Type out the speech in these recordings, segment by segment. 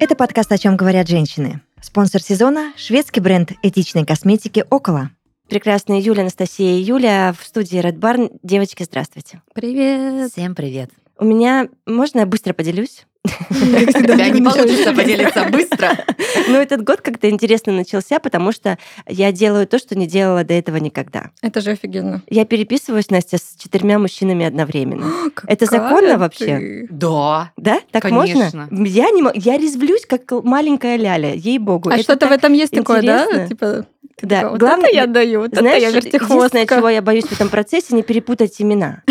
Это подкаст «О чем говорят женщины». Спонсор сезона – шведский бренд этичной косметики «Около». Прекрасная Юля, Анастасия и Юля в студии Red Barn. Девочки, здравствуйте. Привет. Всем привет. У меня... Можно я быстро поделюсь? У тебя не получится поделиться быстро. Ну, этот год как-то интересно начался, потому что я делаю то, что не делала до этого никогда. Это же офигенно. Я переписываюсь, Настя, с четырьмя мужчинами одновременно. Это законно вообще? Да. Да? Так можно? Я, не, я резвлюсь, как маленькая ляля, ей-богу. А что-то в этом есть такое, да? Типа, Да, такая, вот главное- это я даю, вот Знаешь, это я единственное, вертихвостка. чего я боюсь в этом процессе, не перепутать имена.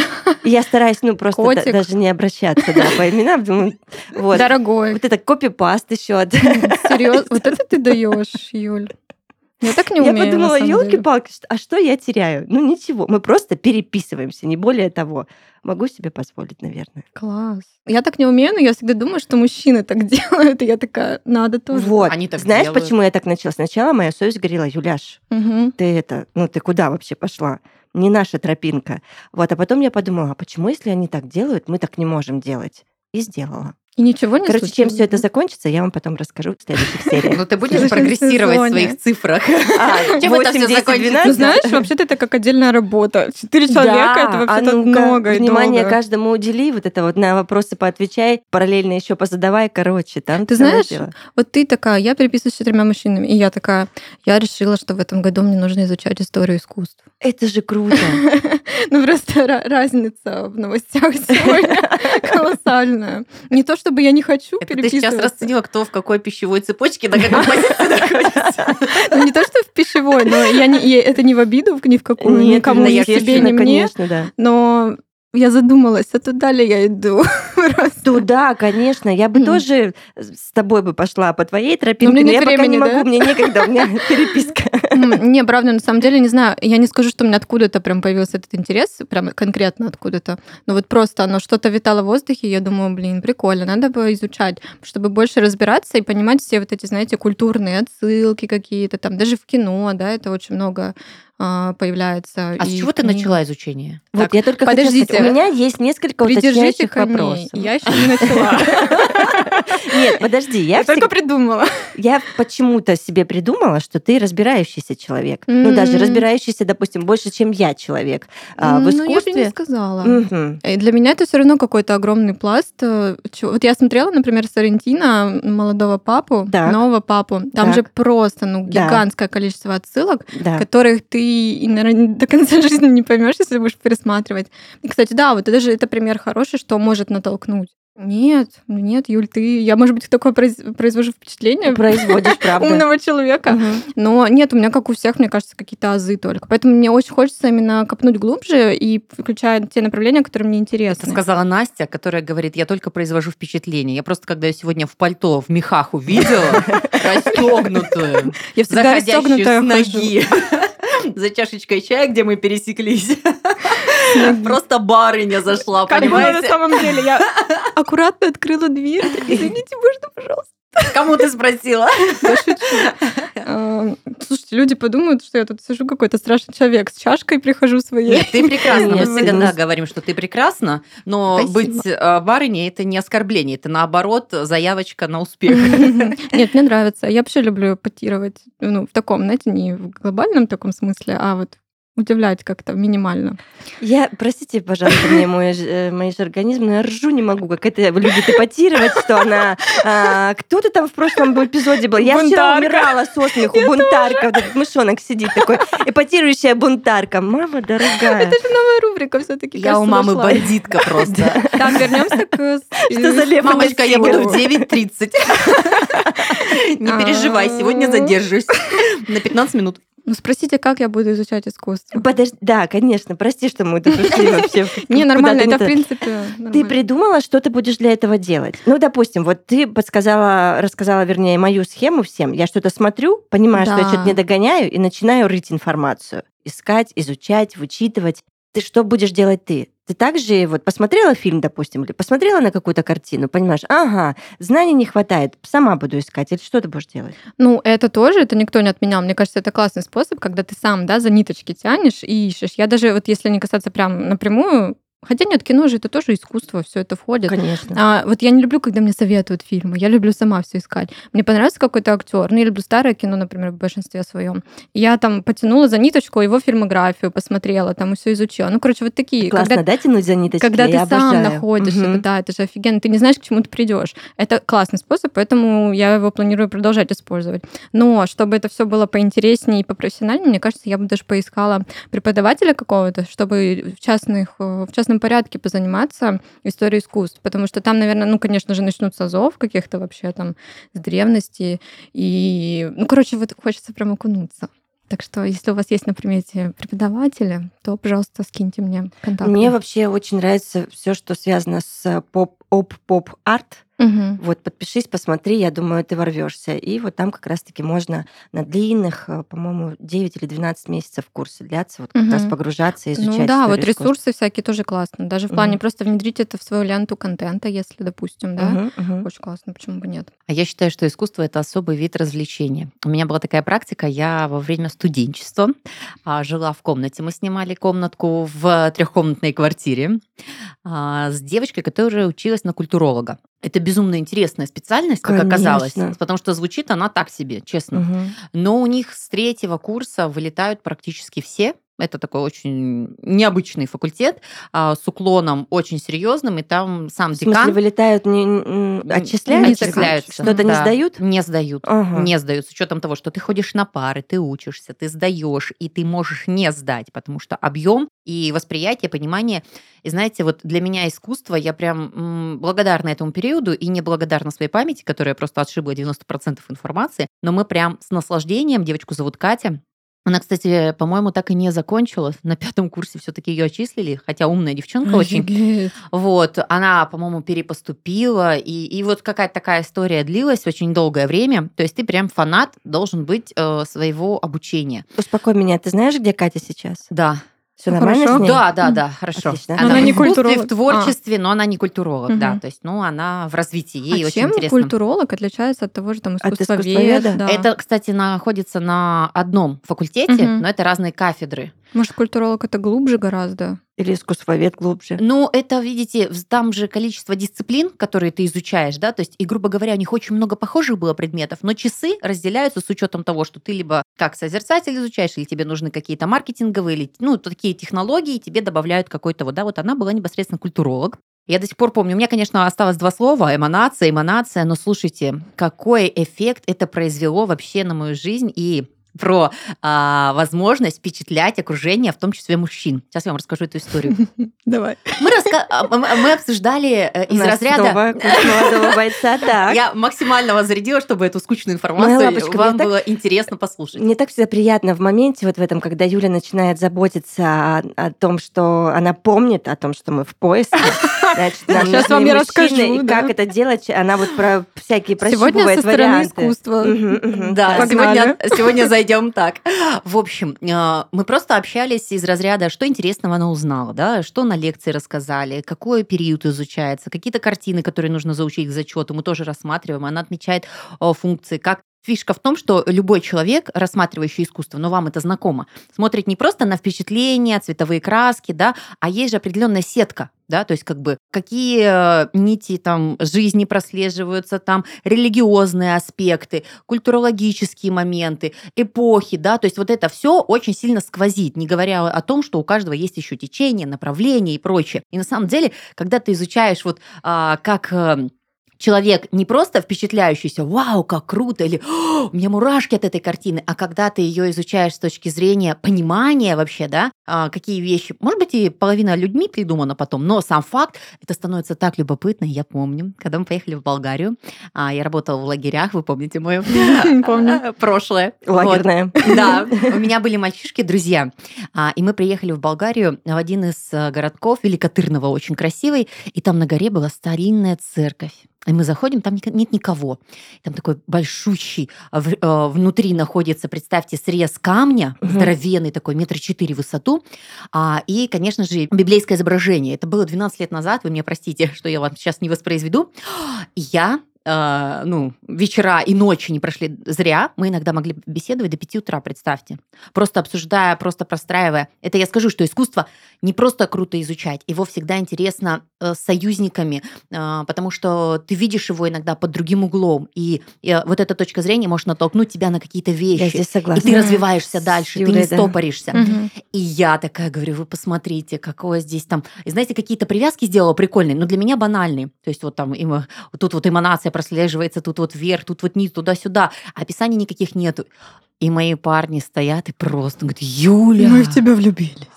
Я стараюсь, ну, просто Котик. даже не обращаться да, по именам. Думаю, вот. Дорогой, Вот это копипаст еще. серьезно, вот это ты даешь, Юль. Я так не Я умею. на подумала, елки-палки, а что я теряю? Ну ничего, мы просто переписываемся, не более того. Могу себе позволить, наверное. Класс. Я так не умею, но я всегда думаю, что мужчины так делают, и я такая, надо тоже. Вот. Они так Знаешь, делают. почему я так начала? Сначала моя совесть говорила, Юляш, Мгм. ты это, ну ты куда вообще пошла? Не наша тропинка. Вот, а потом я подумала, а почему, если они так делают, мы так не можем делать? И сделала. И ничего не Короче, чем случилось, все это закончится, я вам потом расскажу в следующих сериях. Ну ты будешь прогрессировать в своих цифрах. А, Чем это 8, все 10, закончится? 12? Ну, знаешь, вообще-то это как отдельная работа. Четыре человека это а вообще-то много Внимание каждому удели, вот это вот на вопросы поотвечай, параллельно еще позадавай, короче, там Ты знаешь. Вот ты такая, я переписываюсь с четырьмя мужчинами, и я такая, я решила, что в этом году мне нужно изучать историю искусств. Это же круто. Ну, просто ра- разница в новостях сегодня колоссальная. Не то, чтобы я не хочу Это ты сейчас расценила, кто в какой пищевой цепочке, на позиции находится. Ну, не то, что в пищевой, но я не, это не в обиду ни в какую, никому, ни себе, ни мне. Но я задумалась, а туда ли я иду? Просто. Туда, конечно. Я бы Мгм. тоже с тобой бы пошла по твоей тропинке, мне но нет я пока не времени, да? могу, мне некогда, у меня переписка. Не, правда, на самом деле, не знаю, я не скажу, что у меня откуда-то прям появился этот интерес, прям конкретно откуда-то. Но вот просто оно что-то витало в воздухе, я думаю, блин, прикольно, надо бы изучать, чтобы больше разбираться и понимать все вот эти, знаете, культурные отсылки какие-то, там даже в кино, да, это очень много появляется. А с чего ты начала изучение? Вот Так, я только подождите. сказать, у меня есть несколько уточняющих вопросов. Я еще не начала. Нет, подожди, я Я только придумала. Я почему-то себе придумала, что ты разбирающийся человек. Ну, даже разбирающийся, допустим, больше, чем я человек а, в Ну, я бы не сказала. И для меня это все равно какой-то огромный пласт. э, Вот я смотрела, например, Соррентино, молодого папу, Так. нового папу. Там Так. же просто ну, Да. гигантское количество отсылок, Да. которых ты, наверное, до конца жизни не поймешь, если будешь пересматривать. И, кстати, да, вот это же это пример хороший, что может натолкнуть. Нет, нет, Юль, ты... Я, может быть, такое произ- произвожу впечатление Производишь, правда. умного человека. Но нет, у меня, как у всех, мне кажется, какие-то азы только. Поэтому мне очень хочется именно копнуть глубже и включая те направления, которые мне Это интересны. сказала Настя, которая говорит, я только произвожу впечатление. Я просто, когда я сегодня в пальто, в мехах увидела, расстегнутую, Я всегда расстегнутая с ноги, за чашечкой чая, где мы пересеклись. Просто барыня зашла, Как было на самом деле. Я аккуратно открыла дверь. Извините, можно, пожалуйста? Кому ты спросила? Я шучу. А, Слушайте, люди подумают, что я тут сижу какой-то страшный человек. С чашкой прихожу своей. Нет, ты прекрасна. Мы всегда ну, говорим, что ты прекрасна, но Спасибо. быть э, барыней это не оскорбление, это наоборот заявочка на успех. Нет, мне нравится. Я вообще люблю потировать. Ну, в таком, знаете, не в глобальном таком смысле, а вот удивлять как-то минимально. Я, простите, пожалуйста, мне мой, э, мой же организм, но я ржу не могу, как это любит эпатировать, что она... а, кто ты там в прошлом эпизоде был? Я вчера Бунтарка. умирала со смеху. Бунтарка. Вот этот мышонок сидит такой. Эпатирующая бунтарка. Мама дорогая. Это же новая рубрика все-таки. Я у мамы бандитка просто. Так, вернемся к... Что за? Мамочка, я буду в Спасибо. 9.30. Не переживай, сегодня задержусь на 15 минут. Ну, спросите, как я буду изучать искусство? Подожди, да, конечно, прости, что мы тут ушли вообще. Не, нормально, это, в принципе, Ты придумала, что ты будешь для этого делать. Ну, допустим, вот ты подсказала, рассказала, вернее, мою схему всем. Я что-то смотрю, понимаю, что я что-то не догоняю, и начинаю рыть информацию. Искать, изучать, вычитывать. Ты что будешь делать ты? Ты также вот посмотрела фильм, допустим, или посмотрела на какую-то картину, понимаешь, ага, знаний не хватает, сама буду искать, или что ты будешь делать? Ну, это тоже, это никто не отменял. Мне кажется, это классный способ, когда ты сам, да, за ниточки тянешь и ищешь. Я даже, вот если не касаться прям напрямую Хотя нет, кино же это тоже искусство, все это входит. Конечно. А, вот я не люблю, когда мне советуют фильмы. Я люблю сама все искать. Мне понравился какой-то актер. Ну, я люблю старое кино, например, в большинстве своем. Я там потянула за ниточку его фильмографию, посмотрела, там все изучила. Ну, короче, вот такие. Классно, когда, да, тянуть за ниточки? когда Я ты сам обожаю. находишь Мгм. это, да, это же офигенно. Ты не знаешь, к чему ты придешь. Это классный способ, поэтому я его планирую продолжать использовать. Но чтобы это все было поинтереснее и попрофессиональнее, мне кажется, я бы даже поискала преподавателя какого-то, чтобы в, частных, э, в частном порядке позаниматься историей искусств. Потому что там, наверное, ну, конечно же, начнутся азов каких-то вообще там с древности. И, ну, короче, вот хочется прям окунуться. Так что, если у вас есть на примете преподаватели, то, пожалуйста, скиньте мне контакты. Мне вообще очень нравится все, что связано с поп, оп, поп Мгм. Вот, подпишись, посмотри, я думаю, ты ворвешься. И вот там как раз-таки можно на длинных, э, по-моему, 9 или 12 месяцев курсы длятся, вот как Мгм. раз погружаться и изучать. Ну да, вот историю искусства. ресурсы всякие тоже классно. Даже в плане Мгм. просто внедрить это в свою ленту контента, если, допустим, да. Мгм, мгм. Очень классно, почему бы нет? А я считаю, что искусство это особый вид развлечения. У меня была такая практика, я во время студенчества а, жила в комнате. Мы снимали комнатку в трехкомнатной квартире а, с девочкой, которая училась на культуролога. Это безумно интересная специальность, как оказалось, Конечно. потому что звучит она так себе, честно. Мгм. Но у них с третьего курса вылетают практически все. Это такой очень необычный факультет а, с уклоном очень серьезным, и там сам В смысле, декан вылетают, не, отчисляются? отчисляются. Что-то не да. сдают? Не сдают. Ага. Не сдают. С учетом того, что ты ходишь на пары, ты учишься, ты сдаешь, и ты можешь не сдать, потому что объем и восприятие, понимание. И знаете, вот для меня искусство, я прям благодарна этому периоду и не благодарна своей памяти, которая просто отшибла 90% информации. Но мы прям с наслаждением, девочку зовут Катя, она, кстати, по-моему, так и не закончила. На пятом курсе все-таки ее отчислили, хотя умная девчонка очень. Вот, она, по-моему, перепоступила, и, и вот какая-то такая история длилась очень долгое время. То есть ты прям фанат должен быть э, своего обучения. Успокой меня, ты знаешь, где Катя сейчас? Да. Все Ну, нормально хорошо. с ней? Да, да, да, хорошо. Отлично. Она, она не культуролог. в творчестве, но она не культуролог, Мгм. да. То есть, ну, она в развитии, ей а очень чем интересно. культуролог отличается от того же там От искусствовед? искусствоведа? да. Это, кстати, находится на одном факультете, Мгм. но это разные кафедры. Может, культуролог это глубже гораздо? Или искусствовед глубже? Ну, это, видите, там же количество дисциплин, которые ты изучаешь, да, то есть, и, грубо говоря, у них очень много похожих было предметов, но часы разделяются с учетом того, что ты либо как созерцатель изучаешь, или тебе нужны какие-то маркетинговые, или, ну, такие технологии, тебе добавляют какой-то вот, да, вот она была непосредственно культуролог. Я до сих пор помню, у меня, конечно, осталось два слова, эманация, эманация, но слушайте, какой эффект это произвело вообще на мою жизнь и про а, возможность впечатлять окружение, в том числе мужчин. Сейчас я вам расскажу эту историю. Давай. Мы, раска- а, м- мы обсуждали э, из нас разряда... молодого бойца. Так. Я максимально вас зарядила, чтобы эту скучную информацию лапочка, вам мне так- было интересно послушать. Мне так всегда приятно в моменте вот в этом, когда Юля начинает заботиться о, о том, что она помнит о том, что мы в поиске. Значит, нам Сейчас вам я расскажу, да. как это делать. Она вот про всякие Сегодня прощупывает со стороны варианты. искусства. Мгм, мгм, Да, сегодня, сегодня зайдем так. В общем, э, мы просто общались из разряда, что интересного она узнала, да, что на лекции рассказали, какой период изучается, какие-то картины, которые нужно заучить к зачету, мы тоже рассматриваем. Она отмечает э, функции, как Фишка в том, что любой человек, рассматривающий искусство, но вам это знакомо, смотрит не просто на впечатления, цветовые краски, да, а есть же определенная сетка, да, то есть как бы какие э, нити там жизни прослеживаются, там религиозные аспекты, культурологические моменты, эпохи, да, то есть вот это все очень сильно сквозит, не говоря о том, что у каждого есть еще течение, направление и прочее. И на самом деле, когда ты изучаешь вот а, как э, человек не просто впечатляющийся, вау, как круто, или «О, у меня мурашки от этой картины, а когда ты ее изучаешь с точки зрения понимания вообще, да, а, какие вещи, может быть, и половина людьми придумана потом, но сам факт, это становится так любопытно. Я помню, когда мы поехали в Болгарию, а, я работала в лагерях, вы помните мое Помню. прошлое. Вот. Лагерная. Да, у меня были мальчишки, друзья, а, и мы приехали в Болгарию в один из э, городков Великотырного, очень красивый, и там на горе была старинная церковь. И мы заходим, там нет никого. Там такой большущий, а, э, внутри находится, представьте, срез камня, Мгм. здоровенный такой, метра четыре в высоту, а, и, конечно же, библейское изображение. Это было 12 лет назад, вы мне простите, что я вам сейчас не воспроизведу. Я э, ну, вечера и ночи не прошли зря. Мы иногда могли беседовать до 5 утра, представьте. Просто обсуждая, просто простраивая. Это я скажу, что искусство не просто круто изучать, его всегда интересно э, с союзниками, э, потому что ты видишь его иногда под другим углом. И, и вот эта точка зрения может натолкнуть тебя на какие-то вещи. Я здесь И согласна. ты развиваешься дальше, Юлей, ты не да. стопоришься. Мгм. И я такая говорю, вы посмотрите, какое здесь там... И знаете, какие-то привязки сделала прикольные, но для меня банальные. То есть вот там эмо- вот тут вот эманация прослеживается, тут вот вверх, тут вот низ, туда-сюда. А описаний никаких нету. И мои парни стоят и просто говорят, Юля... Мы в тебя влюбились.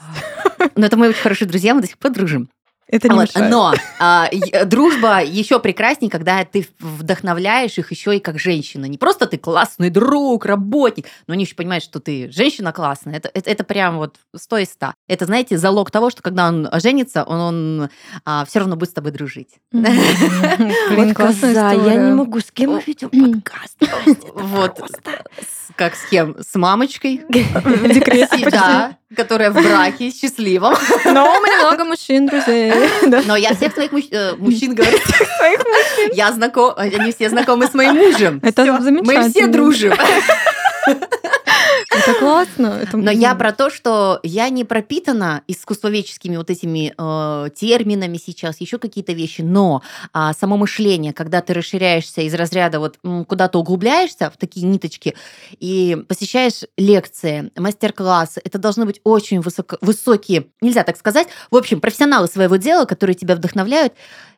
Ну, это мои очень хорошие друзья, мы до сих пор дружим. Это не Вот, мешает. Но а, и- дружба еще прекраснее, когда ты вдохновляешь их еще и как женщина. Не просто ты классный друг, работник, но они еще понимают, что ты женщина классная. Это, это, это прям вот 100 из 100. Это, знаете, залог того, что когда он женится, он, все равно будет с тобой дружить. Блин, коза, я не могу. С кем мы ведем подкаст? Вот. Как с кем? С мамочкой. В декрете. Да, которая в браке, счастливом. Но у меня много мужчин, друзей. Но я всех своих мужч- э, мужчин говорю, мужчин. я знаком, они все знакомы с моим мужем. Это замечательно. Мы все дружим. Это классно. Это- Но я про то, что я не пропитана искусствоведческими вот этими э, терминами сейчас, еще какие-то вещи, но а, само мышление, когда ты расширяешься из разряда вот куда-то углубляешься в такие ниточки и посещаешь лекции, мастер-классы, это должны быть очень высоко- высокие, нельзя так сказать, в общем, профессионалы своего дела, которые тебя вдохновляют,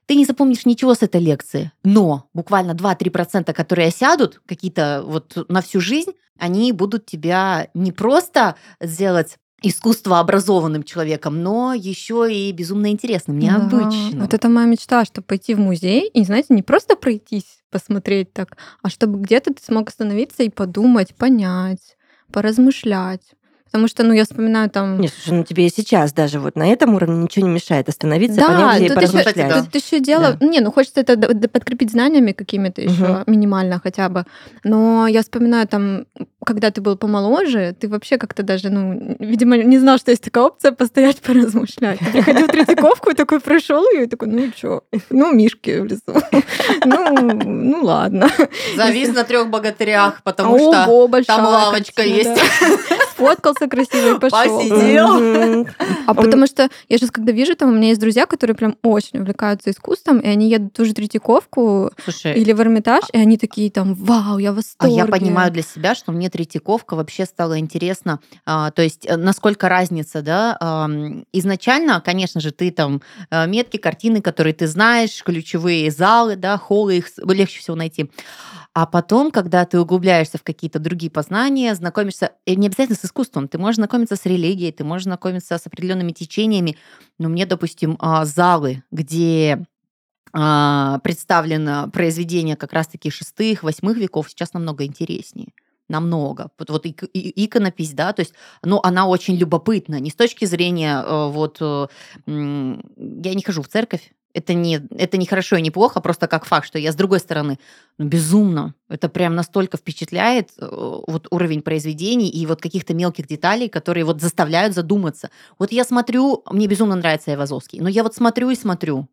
ты не запомнишь ничего с этой лекции. Но буквально 2-3%, которые сядут, какие-то вот на всю жизнь, они будут тебя не просто сделать искусствообразованным человеком, но еще и безумно интересным, Да. необычным. Вот это моя мечта, чтобы пойти в музей и, знаете, не просто пройтись, посмотреть так, а чтобы где-то ты смог остановиться и подумать, понять, поразмышлять. Потому что, ну, я вспоминаю там... Не, слушай, ну тебе и сейчас даже вот на этом уровне ничего не мешает остановиться, да, понять и тут еще, поразмышлять. да. тут еще дело... Не, ну хочется это подкрепить знаниями какими-то еще, Мгм. минимально хотя бы. Но я вспоминаю там, когда ты был помоложе, ты вообще как-то даже, ну, видимо, не знал, что есть такая опция постоять, поразмышлять. Ты приходил в Третьяковку и такой прошел ее, и такой, ну что, ну, мишки в лесу. Ну, ну ладно. Завис на трех богатырях, потому что там лавочка есть. Сфоткался красиво и пошел. Посидел. Мгм. А потому что я сейчас, когда вижу, там у меня есть друзья, которые прям очень увлекаются искусством, и они едут в ту же Третьяковку или в Эрмитаж, и они такие там, вау, я в А я понимаю для себя, что мне Третьяковка вообще стало интересно. А, то есть, э, насколько разница, да? Изначально, конечно же, ты там э, метки, картины, которые ты знаешь, ключевые залы, да, холлы, их легче всего найти. А потом, когда ты углубляешься в какие-то другие познания, знакомишься, и не обязательно с искусством, ты можешь знакомиться с религией, ты можешь знакомиться с определенными течениями. Но мне, допустим, а, залы, где а, представлено произведение как раз-таки шестых, восьмых веков, сейчас намного интереснее. Намного. Вот, вот ик- иконопись, да, то есть, ну, она очень любопытна. Не с точки зрения, э, вот, э, я не хожу в церковь, это не, это не хорошо и не плохо, просто как факт, что я с другой стороны, ну, безумно. Это прям настолько впечатляет э, вот уровень произведений и вот каких-то мелких деталей, которые вот заставляют задуматься. Вот я смотрю, мне безумно нравится Айвазовский, но я вот смотрю и смотрю.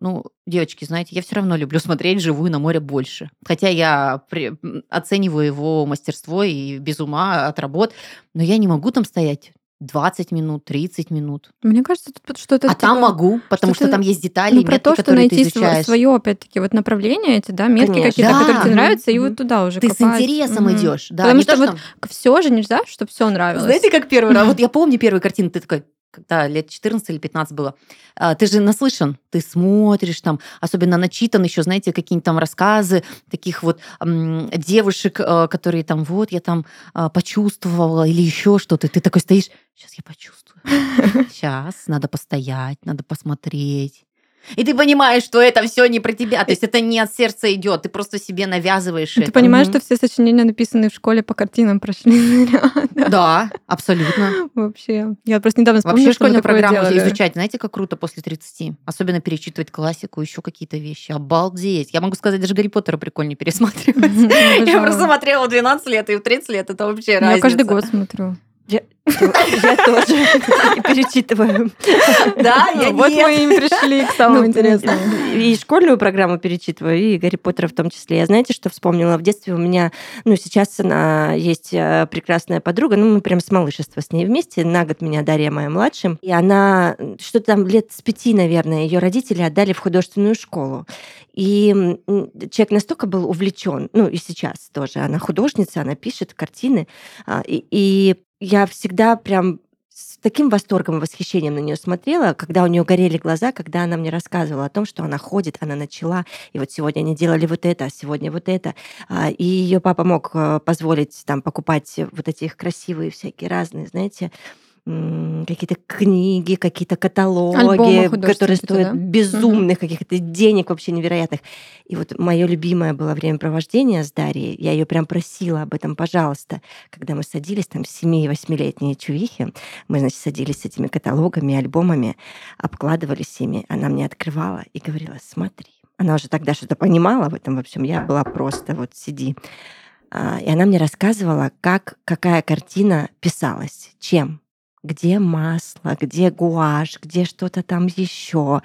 Ну, девочки, знаете, я все равно люблю смотреть живую на море больше. Хотя я при- оцениваю его мастерство и без ума от работ, но я не могу там стоять 20 минут, 30 минут. Мне кажется, тут что-то... а там могу, потому что, что-то, там есть детали, Ну, метки, про то, что найти изучаешь. свое, опять-таки, вот направление эти, да, метки Конечно. какие-то, Да. которые тебе нравятся, и мгм. вот туда уже Ты копать. с интересом Мгм. идешь, да. Потому что то, вот все же нельзя, чтобы все нравилось. Знаете, как первый раз? Вот я помню первую картину, ты такой, когда лет 14 или 15 было, а, ты же наслышан, ты смотришь там, особенно начитан еще, знаете, какие-нибудь там рассказы таких вот м, девушек, э, которые там, вот, я там а, почувствовала или еще что-то. Ты такой стоишь, сейчас я почувствую. Сейчас надо постоять, надо посмотреть. И ты понимаешь, что это все не про тебя. То есть это не от сердца идет, ты просто себе навязываешь Ты это. понимаешь, Мгм. что все сочинения, написанные в школе по картинам, прошли. Да, абсолютно. Вообще. Я просто недавно вспомнила, Вообще школьную программу изучать, знаете, как круто после 30. Особенно перечитывать классику, еще какие-то вещи. Обалдеть. Я могу сказать, даже Гарри Поттера прикольнее пересматривать. Я просто смотрела в 12 лет и в 30 лет. Это вообще Я разница. каждый год смотрю. Я, Я тоже перечитываю. Да, я Вот мы и пришли к самому Ну, интересному. И школьную программу перечитываю, и Гарри Поттера в том числе. Я знаете, что вспомнила? В детстве у меня, ну, сейчас она есть э, прекрасная подруга, ну, мы прям с малышества с ней вместе, на год меня Дарья моя младшим, и она что-то там лет с пяти, наверное, ее родители отдали в художественную школу. И человек настолько был увлечен, ну, и сейчас тоже, она художница, она пишет картины, а, и, и я всегда прям с таким восторгом и восхищением на нее смотрела, когда у нее горели глаза, когда она мне рассказывала о том, что она ходит, она начала, и вот сегодня они делали вот это, а сегодня вот это. А, И ее папа мог э, позволить там покупать вот эти их красивые всякие разные, знаете, какие-то книги, какие-то каталоги, которые стоят да? безумных каких-то денег вообще невероятных. И вот мое любимое было времяпровождение с Дарьей. Я ее прям просила об этом, пожалуйста. Когда мы садились, там, 7-8-летние чувихи, мы, значит, садились с этими каталогами, альбомами, обкладывались ими. Она мне открывала и говорила, смотри. Она уже тогда что-то понимала в этом, в общем, я была просто вот сиди. А, И она мне рассказывала, как, какая картина писалась, чем, где масло, где гуашь, где что-то там еще.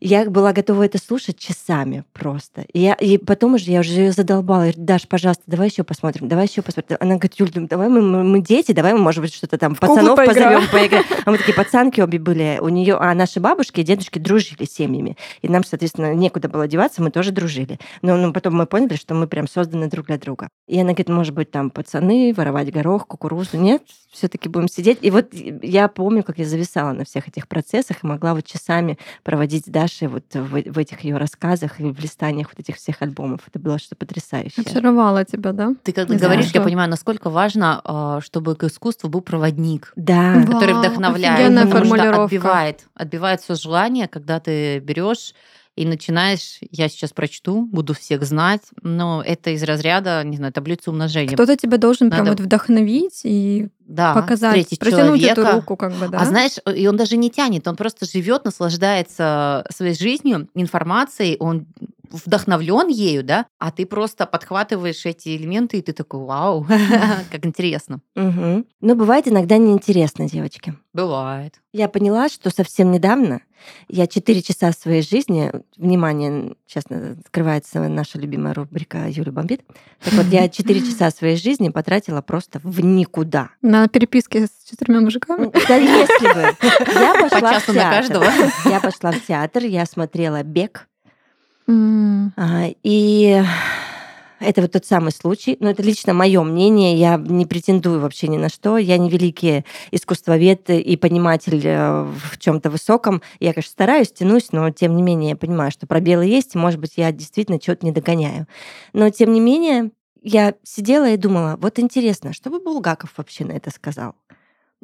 Я была готова это слушать часами просто. И, я, и потом уже я уже ее задолбала. Я говорю, Даш, пожалуйста, давай еще посмотрим, давай еще посмотрим. Она говорит, Юль, ну, давай мы, мы, мы дети, давай мы, может быть, что-то там пацанов поиграем». позовем, поиграем. А мы такие пацанки обе были. У нее, а наши бабушки и дедушки дружили семьями. И нам, соответственно, некуда было деваться, мы тоже дружили. Но ну, потом мы поняли, что мы прям созданы друг для друга. И она говорит, может быть, там пацаны, воровать горох, кукурузу. Нет, все-таки будем сидеть. И вот я помню, как я зависала на всех этих процессах и могла вот часами проводить с Дашей вот в, в этих ее рассказах и в листаниях вот этих всех альбомов. Это было что-то потрясающее. Очаровала тебя, да? Ты когда Да. говоришь, я Хорошо. понимаю, насколько важно, а, чтобы к искусству был проводник. Да. Вау, который вдохновляет, офигенная потому что отбивает, отбивает все желание, когда ты берешь и начинаешь, я сейчас прочту, буду всех знать, но это из разряда, не знаю, таблицы умножения. Кто-то тебя должен прям Надо- вот вдохновить и да, показать, протянуть человека. эту руку, как бы, да? А знаешь, и он даже не тянет, он просто живет, наслаждается своей жизнью, информацией, он вдохновлен ею, да, а ты просто подхватываешь эти элементы, и ты такой, вау, как интересно. Мгм. Но бывает иногда неинтересно, девочки. Бывает. Я поняла, что совсем недавно я 4 часа своей жизни, внимание, сейчас открывается наша любимая рубрика Юля Бомбит. Так вот, я 4 часа своей жизни потратила просто в никуда. На переписке с четырьмя мужиками? Да если бы. Я По пошла в часу на театр. каждого. Я пошла в театр, я смотрела «Бег», А, и это вот тот самый случай, но это лично мое мнение, я не претендую вообще ни на что, я не великий искусствовед и пониматель э, в чем-то высоком. Я, конечно, стараюсь, тянусь, но тем не менее я понимаю, что пробелы есть, и, может быть, я действительно что-то не догоняю. Но тем не менее я сидела и думала, вот интересно, что бы Булгаков вообще на это сказал,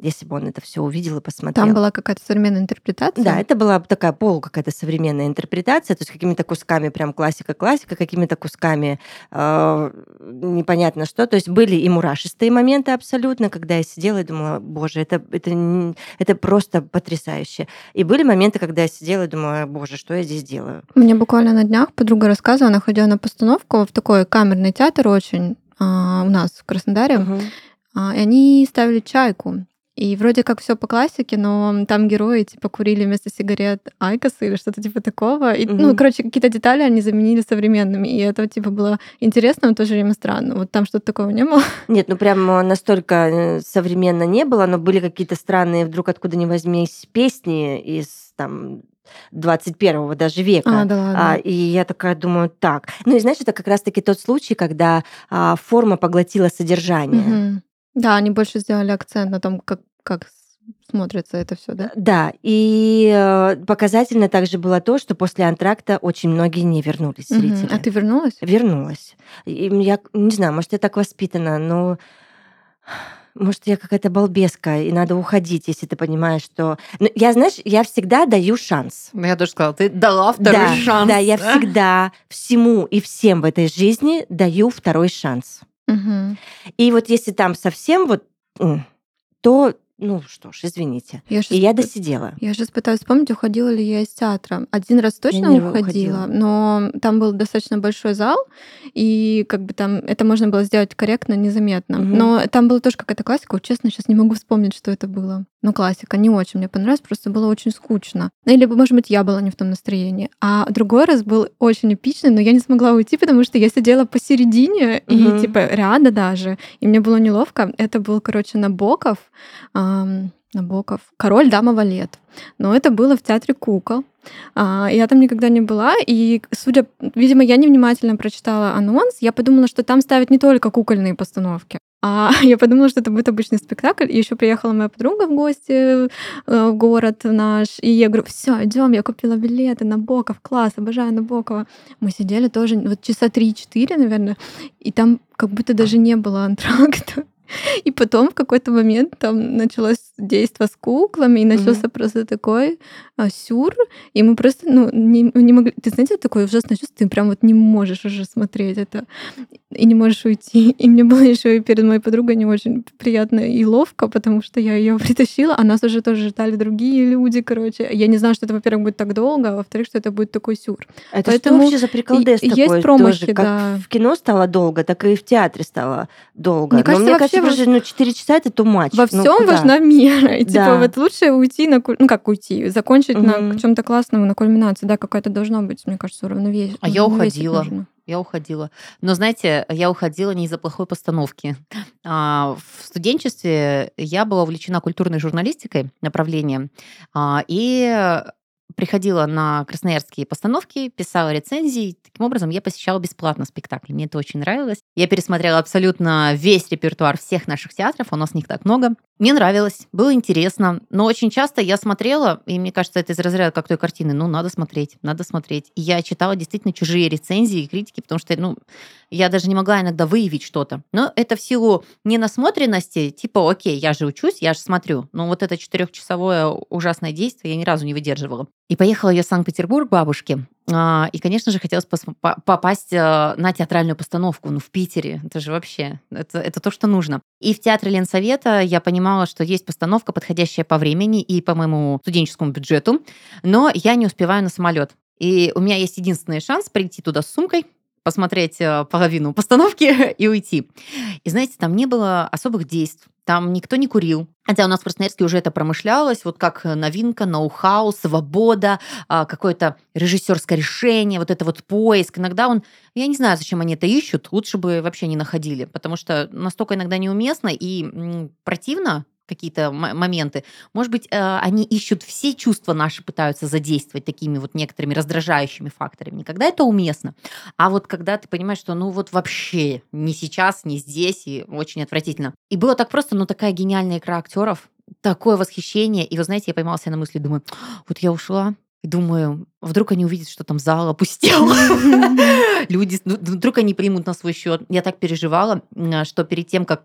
если бы он это все увидел и посмотрел. Там была какая-то современная интерпретация? Да, это была такая полу какая-то современная интерпретация, то есть какими-то кусками прям классика-классика, какими-то кусками э, непонятно что. То есть были и мурашистые моменты абсолютно, когда я сидела и думала, боже, это, это, это просто потрясающе. И были моменты, когда я сидела и думала, боже, что я здесь делаю? Мне буквально на днях подруга рассказывала, она ходила на постановку в такой камерный театр очень а, у нас в Краснодаре, Мгм. а, и они ставили чайку. И вроде как все по классике, но там герои типа курили вместо сигарет айкосы или что-то типа такого. И, Ну, Мгм. короче, какие-то детали они заменили современными. И это типа было интересно, но в то же время странно. Вот там что-то такого не было. Нет, ну прям настолько э, современно не было, но были какие-то странные вдруг откуда ни возьмись песни из там 21 даже века. А, да ладно. А, и я такая думаю, так. Ну и знаешь, это как раз-таки тот случай, когда а, форма поглотила содержание. Мгм. Да, они больше сделали акцент на том, как, как смотрится это все, да? Да, и э, показательно также было то, что после антракта очень многие не вернулись, зрители. А ты вернулась? Вернулась. И я не знаю, может, я так воспитана, но может, я какая-то балбеска, и надо уходить, если ты понимаешь, что... Ну, я, знаешь, я всегда даю шанс. Ну, Я тоже сказала, ты дала второй да, шанс. Да, я всегда всему и всем в этой жизни даю второй шанс. Мгм. И вот если там совсем вот, то Ну что ж, извините. Я И я досидела. Я сейчас пытаюсь вспомнить, уходила ли я из театра. Один раз точно уходила, уходила. но там был достаточно большой зал, и как бы там это можно было сделать корректно, незаметно. Мгм. Но там была тоже какая-то классика. Вот честно, сейчас не могу вспомнить, что это было. Ну, классика не очень мне понравилась, просто было очень скучно. Ну, Или, может быть, я была не в том настроении. А другой раз был очень эпичный, но я не смогла уйти, потому что я сидела посередине и, Мгм. типа, рядом даже. И мне было неловко. Это был, короче, Набоков. ам, Набоков. Король, дама, валет. Но это было в театре кукол. А, Я там никогда не была, и, судя, видимо, я невнимательно прочитала анонс, я подумала, что там ставят не только кукольные постановки. А я подумала, что это будет обычный спектакль. И еще приехала моя подруга в гости э, в город наш. И я говорю, все, идем, я купила билеты на Боков, класс, обожаю Набокова. Мы сидели тоже вот часа 3-4, наверное, и там как будто даже не было антракта. И потом в какой-то момент там началось действо с куклами, и начался просто такой а, сюр, и мы просто, ну, не, не могли... Ты знаете, такое ужасное чувство, ты прям вот не можешь уже смотреть это, и не можешь уйти. И мне было еще и перед моей подругой не очень приятно и ловко, потому что я ее притащила, а нас уже тоже ждали другие люди, короче. Я не знала, что это, во-первых, будет так долго, а во-вторых, что это будет такой сюр. Это Поэтому что вообще за приколдес такой? есть промахи, тоже? Как да. в кино стало долго, так и в театре стало долго. Мне Но кажется, мне вообще кажется, просто, ну, 4 часа это much. Во Ну, всем куда? важна мера. И Да. типа вот лучше уйти на ну как уйти, закончить на Мгм. чем-то классном, на кульминации, да, какая-то должна быть, мне кажется, уравновесие. А я уходила. Я уходила. Но, знаете, я уходила не из-за плохой постановки. А, В студенчестве я была увлечена культурной журналистикой направлением. а, И приходила на красноярские постановки, писала рецензии. Таким образом, я посещала бесплатно спектакли. Мне это очень нравилось. Я пересмотрела абсолютно весь репертуар всех наших театров. У нас них так много. Мне нравилось, было интересно. Но очень часто я смотрела, и мне кажется, это из разряда как той картины. Ну, надо смотреть, надо смотреть. И я читала действительно чужие рецензии и критики, потому что, ну, я даже не могла иногда выявить что-то. Но это в силу ненасмотренности, типа, окей, я же учусь, я же смотрю. Но вот это четырехчасовое ужасное действие я ни разу не выдерживала. И поехала я в Санкт-Петербург к бабушке. А, И, конечно же, хотелось попасть э, на театральную постановку. Ну, в Питере. Это же вообще, это, это то, что нужно. И в театре Ленсовета я понимала, что есть постановка, подходящая по времени и по моему студенческому бюджету, но я не успеваю на самолет. И у меня есть единственный шанс прийти туда с сумкой, посмотреть э, половину постановки и уйти. И знаете, там не было особых действий, там никто не курил. Хотя у нас в Красноярске уже это промышлялось, вот как новинка, ноу-хау, свобода, а, какое-то режиссерское решение, вот это вот поиск. Иногда он, я не знаю, зачем они это ищут, лучше бы вообще не находили, потому что настолько иногда неуместно и противно какие-то моменты. Может быть, э, они ищут все чувства наши, пытаются задействовать такими вот некоторыми раздражающими факторами. Не когда это уместно, а вот когда ты понимаешь, что ну вот вообще не сейчас, не здесь, и очень отвратительно. И было так просто, ну такая гениальная игра актеров, такое восхищение. И вы знаете, я поймала себя на мысли, думаю, вот я ушла, и думаю, вдруг они увидят, что там зал опустел. Люди, ну, вдруг они примут на свой счет. Я так переживала, что перед тем, как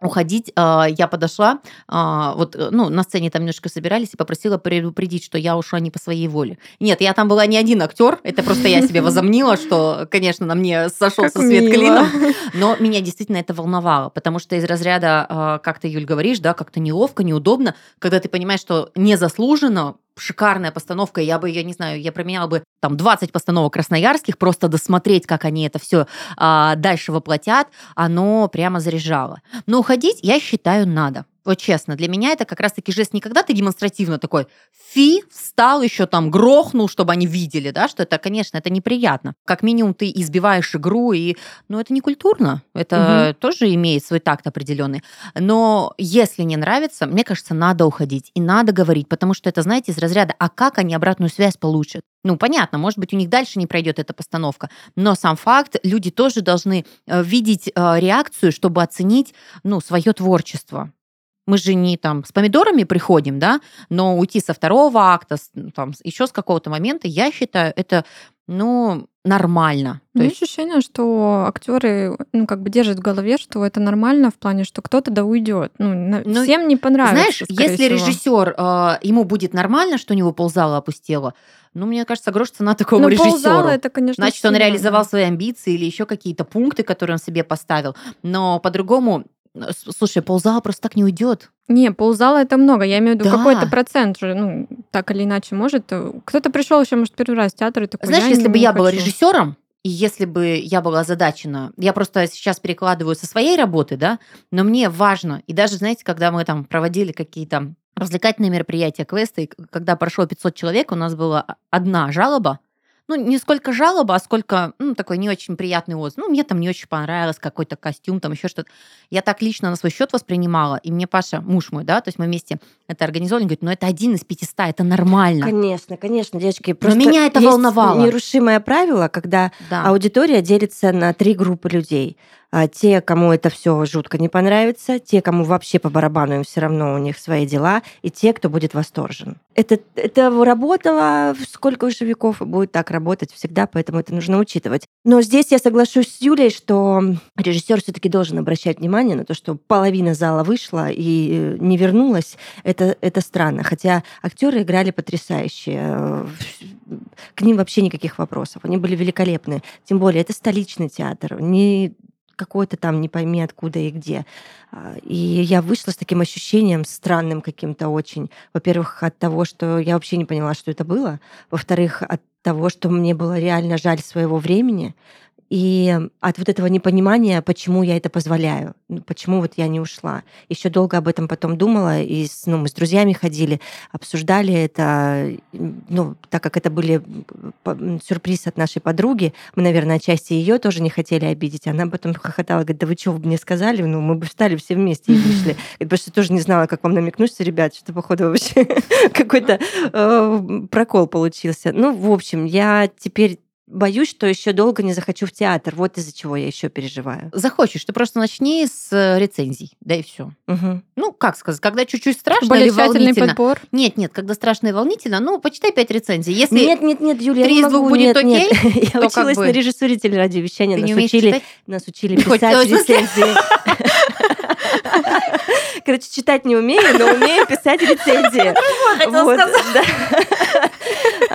уходить, а, я подошла, а, вот, э, ну, на сцене там немножко собирались и попросила предупредить, что я ушла не по своей воле. Нет, я там была не один актер, это просто я себе возомнила, что, конечно, на мне сошелся свет клином, но меня действительно это волновало, потому что из разряда, а, как ты, Юль, говоришь, да, как-то неловко, неудобно, когда ты понимаешь, что незаслуженно шикарная постановка, я бы, я не знаю, я променяла бы там 20 постановок красноярских, просто досмотреть, как они это все дальше воплотят, оно прямо заряжало. Но уходить, я считаю, надо. Вот честно, для меня это как раз-таки жест не когда ты демонстративно такой фи, встал еще там, грохнул, чтобы они видели, да, что это, конечно, это неприятно. Как минимум ты избиваешь игру, и, ну, это не культурно, это тоже имеет свой такт определенный. Но если не нравится, мне кажется, надо уходить и надо говорить, потому что это, знаете, из разряда, а как они обратную связь получат? Ну, понятно, может быть, у них дальше не пройдет эта постановка, но сам факт, люди тоже должны э, видеть э, реакцию, чтобы оценить, ну, свое творчество. Мы же не там с помидорами приходим, да, но уйти со второго акта, ну, там, еще с какого-то момента, я считаю, это, ну, нормально. То есть ощущение, что актеры, ну, как бы держат в голове, что это нормально в плане, что кто-то да уйдет. Ну, на- Ну, всем не понравится. Знаешь, если всего. режиссер, э, ему будет нормально, что у него ползала опустело, ну, мне кажется, грош цена такому Ну, режиссеру. ползала, это, конечно, Значит, он сильно, реализовал да. свои амбиции или еще какие-то пункты, которые он себе поставил. Но по-другому, слушай, ползала просто так не уйдет. Не, ползала это много. Я имею в виду Да. какой-то процент же, ну, так или иначе, может. э, Кто-то пришел еще, может, первый раз в театр и такой, Знаешь, я если бы я была хочу». режиссером, и если бы я была озадачена, я просто сейчас перекладываю со своей работы, да, но мне важно, и даже, знаете, когда мы там проводили какие-то развлекательные мероприятия, квесты, когда прошло 500 человек, у нас была одна жалоба, ну, не сколько жалоба, а сколько ну, такой не очень приятный отзыв. Ну, мне там не очень понравилось какой-то костюм, там еще что-то. Я так лично на свой счет воспринимала, и мне Паша, муж мой, да, то есть мы вместе это организовали, он говорит, ну, это один из 500, это нормально. Конечно, конечно, девочки. Но Просто меня это волновало. нерушимое правило, когда Да. аудитория делится на три группы людей. А, Те, кому это все жутко не понравится, те, кому вообще по барабану им все равно у них свои дела, и те, кто будет восторжен. Это, это работало сколько уже веков и будет так работать всегда, поэтому это нужно учитывать. Но здесь я соглашусь с Юлей, что режиссер все-таки должен обращать внимание на то, что половина зала вышла и э, не вернулась. Это, это странно. Хотя актеры играли потрясающе. Э, К ним вообще никаких вопросов. Они были великолепны. Тем более, это столичный театр. Не какой-то там не пойми откуда и где. А, И я вышла с таким ощущением странным каким-то очень. Во-первых, от того, что я вообще не поняла, что это было. Во-вторых, от того, что мне было реально жаль своего времени. И от вот этого непонимания, почему я это позволяю, ну, почему вот я не ушла. Еще долго об этом потом думала, и с, ну, мы с друзьями ходили, обсуждали это. Ну, так как это были сюрприз от нашей подруги, мы, наверное, отчасти ее тоже не хотели обидеть. Она потом хохотала, говорит, да вы что, вы мне сказали? Ну, мы бы встали все вместе и вышли. Потому что тоже не знала, как вам намекнуть, ребят, что походу вообще какой-то э, прокол получился. Ну, в общем, я теперь боюсь, что еще долго не захочу в театр. Вот из-за чего я еще переживаю. Захочешь, ты просто начни с э, рецензий, да и все. Мгм. Ну, как сказать, когда чуть-чуть страшно Более или волнительно. подбор. Нет, нет, когда страшно и волнительно, ну, почитай пять рецензий. Если Нет, нет, нет, Юля, я три из двух будет нет, нет. Я то как училась бы- на режиссуре телерадиовещания. Нас учили, читать, нас учили писать рецензии. Короче, читать не умею, но умею писать рецензии. Вот, сказать. да.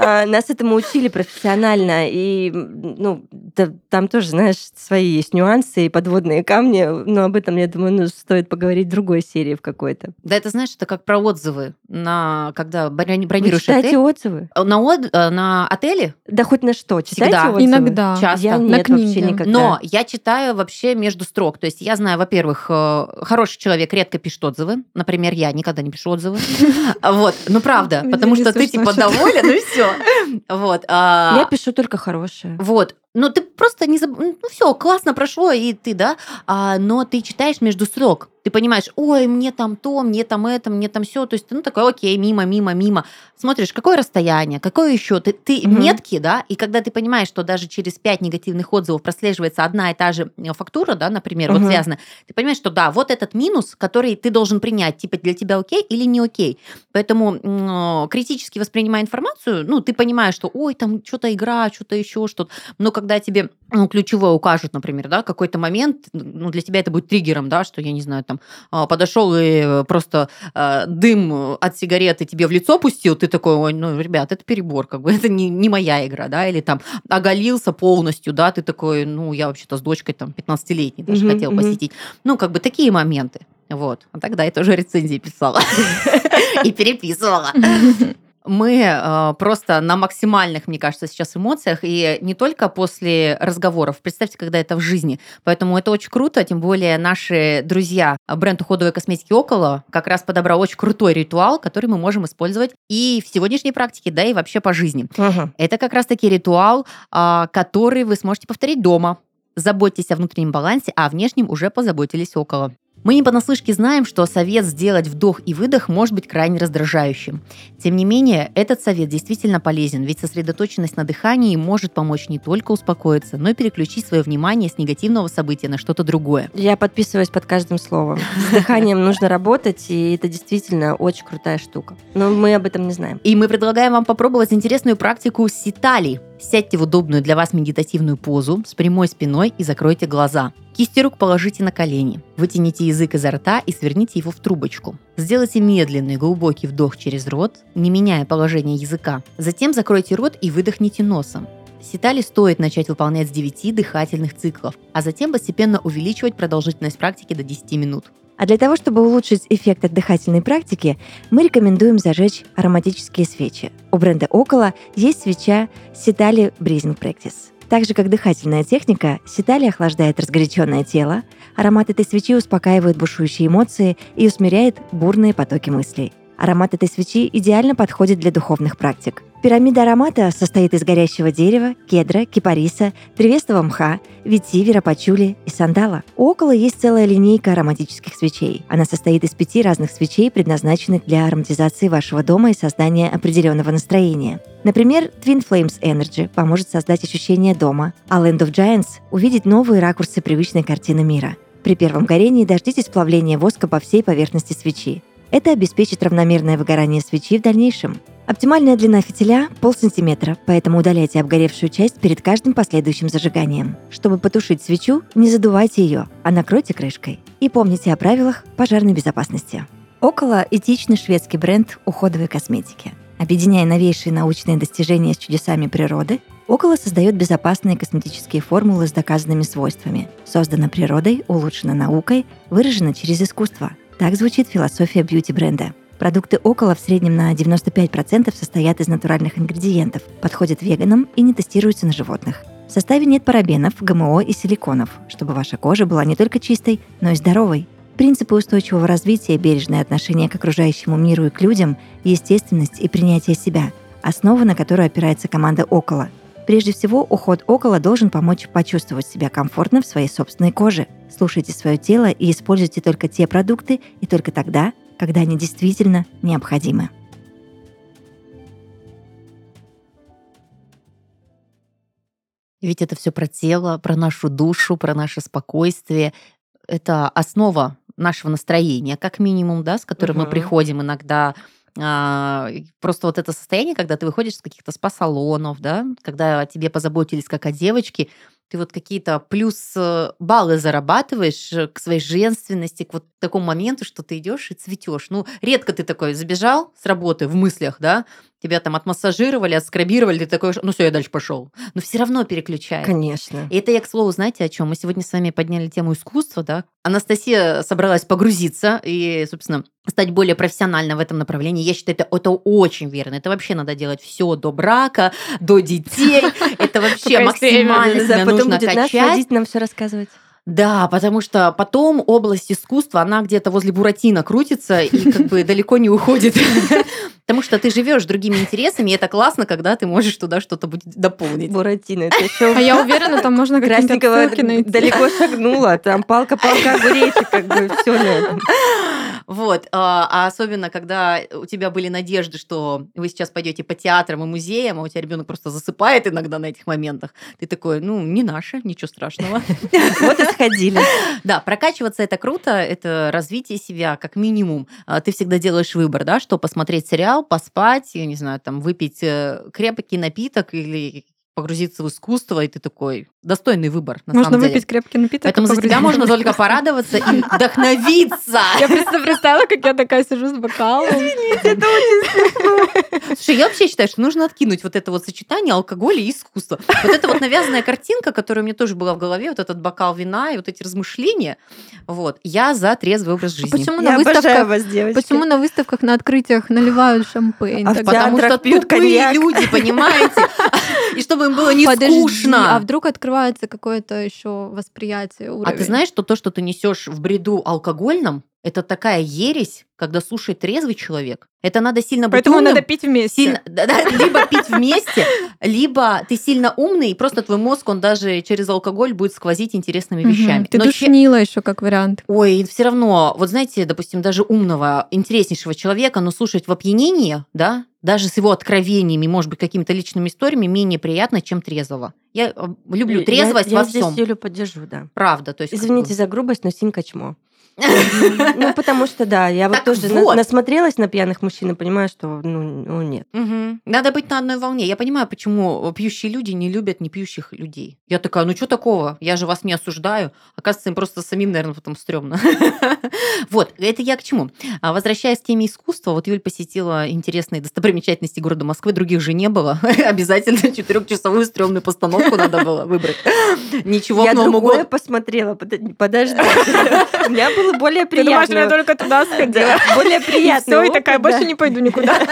А, Нас этому учили профессионально, и ну, да, там тоже, знаешь, свои есть нюансы и подводные камни, но об этом, я думаю, ну, стоит поговорить в другой серии в какой-то. Да, это знаешь, это как про отзывы, на, когда брони- Вы бронируешь читаете отель. отзывы? На, от- э, на отеле Да хоть на что? Читаете Всегда. отзывы? Иногда. часто. Я На нет, вообще книги. никогда. Но я читаю вообще между строк. То есть я знаю, во-первых, э, хороший человек редко пишет отзывы. Например, я никогда не пишу отзывы. Вот, ну правда, потому что ты типа доволен, и все. Вот. а, Я пишу только хорошее. Вот. Ну, ты просто не заб... Ну, все, классно прошло, и ты, да, а, но ты читаешь между строк. Ты понимаешь, ой, мне там то, мне там это, мне там все. То есть, ты, ну, такой, окей, мимо, мимо, мимо. Смотришь, какое расстояние, какое еще. Ты, ты Мгм. метки, да, и когда ты понимаешь, что даже через пять негативных отзывов прослеживается одна и та же э, фактура, да, например, вот Мгм. связана, ты понимаешь, что да, вот этот минус, который ты должен принять, типа, для тебя окей или не окей. Поэтому э, критически воспринимая информацию, ну, ты понимаешь, что, ой, там что-то игра, что-то еще, что-то. Но когда тебе ну, ключевое укажут, например, да, какой-то момент, ну, для тебя это будет триггером, да, что, я не знаю, там, а, подошел и э, просто э, дым от сигареты тебе в лицо пустил, ты такой, ой, ну, ребят, это перебор, как бы, это не, не моя игра, да, или там оголился полностью, да, ты такой, ну, я вообще-то с дочкой там 15-летней даже Мгм, хотел мгм. посетить. Ну, как бы такие моменты. Вот. А тогда я тоже рецензии писала. И переписывала. Мы э, просто на максимальных, мне кажется, сейчас эмоциях, и не только после разговоров. Представьте, когда это в жизни. Поэтому это очень круто, тем более наши друзья, а, бренд уходовой косметики «Около» как раз подобрал очень крутой ритуал, который мы можем использовать и в сегодняшней практике, да, и вообще по жизни. Ага. Это как раз-таки ритуал, а, который вы сможете повторить дома. Заботьтесь о внутреннем балансе, а о внешнем уже позаботились около. Мы не понаслышке знаем, что совет сделать вдох и выдох может быть крайне раздражающим. Тем не менее, этот совет действительно полезен, ведь сосредоточенность на дыхании может помочь не только успокоиться, но и переключить свое внимание с негативного события на что-то другое. Я подписываюсь под каждым словом. С дыханием нужно работать, и это действительно очень крутая штука. Но мы об этом не знаем. И мы предлагаем вам попробовать интересную практику ситали. Сядьте в удобную для вас медитативную позу с прямой спиной и закройте глаза. Кисти рук положите на колени. Вытяните язык изо рта и сверните его в трубочку. Сделайте медленный глубокий вдох через рот, не меняя положение языка. Затем закройте рот и выдохните носом. Ситали стоит начать выполнять с 9 дыхательных циклов, а затем постепенно увеличивать продолжительность практики до 10 минут. А для того, чтобы улучшить эффект от дыхательной практики, мы рекомендуем зажечь ароматические свечи. У бренда Около есть свеча Ситали Breathing Practice. Так же, как дыхательная техника, Ситали охлаждает разгоряченное тело, аромат этой свечи успокаивает бушующие эмоции и усмиряет бурные потоки мыслей. Аромат этой свечи идеально подходит для духовных практик. Пирамида аромата состоит из горящего дерева, кедра, кипариса, древесного мха, ветивера, пачули и сандала. У около есть целая линейка ароматических свечей. Она состоит из пяти разных свечей, предназначенных для ароматизации вашего дома и создания определенного настроения. Например, Twin Flames Energy поможет создать ощущение дома, а Land of Giants — увидеть новые ракурсы привычной картины мира. При первом горении дождитесь плавления воска по всей поверхности свечи. Это обеспечит равномерное выгорание свечи в дальнейшем. Оптимальная длина фитиля – полсантиметра, поэтому удаляйте обгоревшую часть перед каждым последующим зажиганием. Чтобы потушить свечу, не задувайте ее, а накройте крышкой. И помните о правилах пожарной безопасности. Около – этичный шведский бренд уходовой косметики. Объединяя новейшие научные достижения с чудесами природы, Около создает безопасные косметические формулы с доказанными свойствами. Создана природой, улучшена наукой, выражена через искусство. Так звучит философия бьюти-бренда – Продукты около в среднем на 95% состоят из натуральных ингредиентов, подходят веганам и не тестируются на животных. В составе нет парабенов, ГМО и силиконов, чтобы ваша кожа была не только чистой, но и здоровой. Принципы устойчивого развития, бережное отношение к окружающему миру и к людям, естественность и принятие себя – основа, на которую опирается команда «Около». Прежде всего, уход около должен помочь почувствовать себя комфортно в своей собственной коже. Слушайте свое тело и используйте только те продукты и только тогда, когда они действительно необходимы. Ведь это все про тело, про нашу душу, про наше спокойствие. Это основа нашего настроения, как минимум, да, с которым угу. мы приходим иногда а, просто вот это состояние, когда ты выходишь с каких-то спа-салонов, да, когда о тебе позаботились как о девочке, ты вот какие-то плюс э, баллы зарабатываешь э, к своей женственности, к вот такому моменту, что ты идешь и цветешь. Ну, редко ты такой забежал с работы в мыслях, да, тебя там отмассажировали, отскрабировали, ты такой, ну все, я дальше пошел. Но все равно переключает. Конечно. И это я, к слову, знаете, о чем? Мы сегодня с вами подняли тему искусства, да? Анастасия собралась погрузиться и, собственно, стать более профессионально в этом направлении. Я считаю, это, это очень верно. Это вообще надо делать все до брака, до детей. Это вообще максимально себя нужно качать. нам все рассказывать. Да, потому что потом область искусства, она где-то возле Буратино крутится и как бы далеко не уходит. Потому что ты живешь другими интересами, и это классно, когда ты можешь туда что-то будет дополнить. Буратино, это еще... А я уверена, там можно Красненького далеко шагнула, там палка-палка огуречек, как бы все на этом. Вот. А, а особенно, когда у тебя были надежды, что вы сейчас пойдете по театрам и музеям, а у тебя ребенок просто засыпает иногда на этих моментах. Ты такой, ну, не наше, ничего страшного. Вот и сходили. Да, прокачиваться это круто, это развитие себя как минимум. А, ты всегда делаешь выбор, да, что посмотреть сериал, поспать, я не знаю, там выпить э, крепкий напиток или погрузиться в искусство, и ты такой, достойный выбор, на Можно самом деле. выпить крепкий напиток. Поэтому за тебя можно только порадоваться и вдохновиться. Я просто представила, как я такая сижу с бокалом. Извините, это очень смешно. Слушай, я вообще считаю, что нужно откинуть вот это вот сочетание алкоголя и искусства. Вот эта вот навязанная картинка, которая у меня тоже была в голове, вот этот бокал вина и вот эти размышления, вот, я за трезвый образ жизни. Почему на выставках, почему на выставках на открытиях наливают шампейн? А Потому что пьют тупые люди, понимаете? И чтобы им было не скучно. А вдруг открывается какое-то еще восприятие уровень? А ты знаешь, что то, что ты несешь в бреду алкогольном, это такая ересь, когда слушает трезвый человек. Это надо сильно быть Поэтому умным. надо пить вместе. Сильно, да, да, либо пить вместе, либо ты сильно умный, и просто твой мозг, он даже через алкоголь будет сквозить интересными вещами. Ты Но душнила че... еще как вариант. Ой, все равно, вот знаете, допустим, даже умного, интереснейшего человека, но слушать в опьянении, да, даже с его откровениями, может быть, какими-то личными историями, менее приятно, чем трезвого. Я э, люблю трезвость я, во я всем. здесь Юлю поддержу, да. Правда. То есть Извините за грубость, но синька чмо. Ну, потому что, да, я вот тоже насмотрелась на пьяных мужчин и понимаю, что, ну, нет. Надо быть на одной волне. Я понимаю, почему пьющие люди не любят не пьющих людей. Я такая, ну что такого? Я же вас не осуждаю. Оказывается, им просто самим, наверное, потом стрёмно. Вот, это я к чему? А, возвращаясь к теме искусства, вот Юль посетила интересные достопримечательности города Москвы, других же не было. Обязательно четырехчасовую стрёмную постановку надо было выбрать. Ничего я к Новому году. посмотрела, подожди. У меня было более Ты думаешь, приятно. я только туда сходила? Более приятно. Все, и такая, больше не пойду никуда.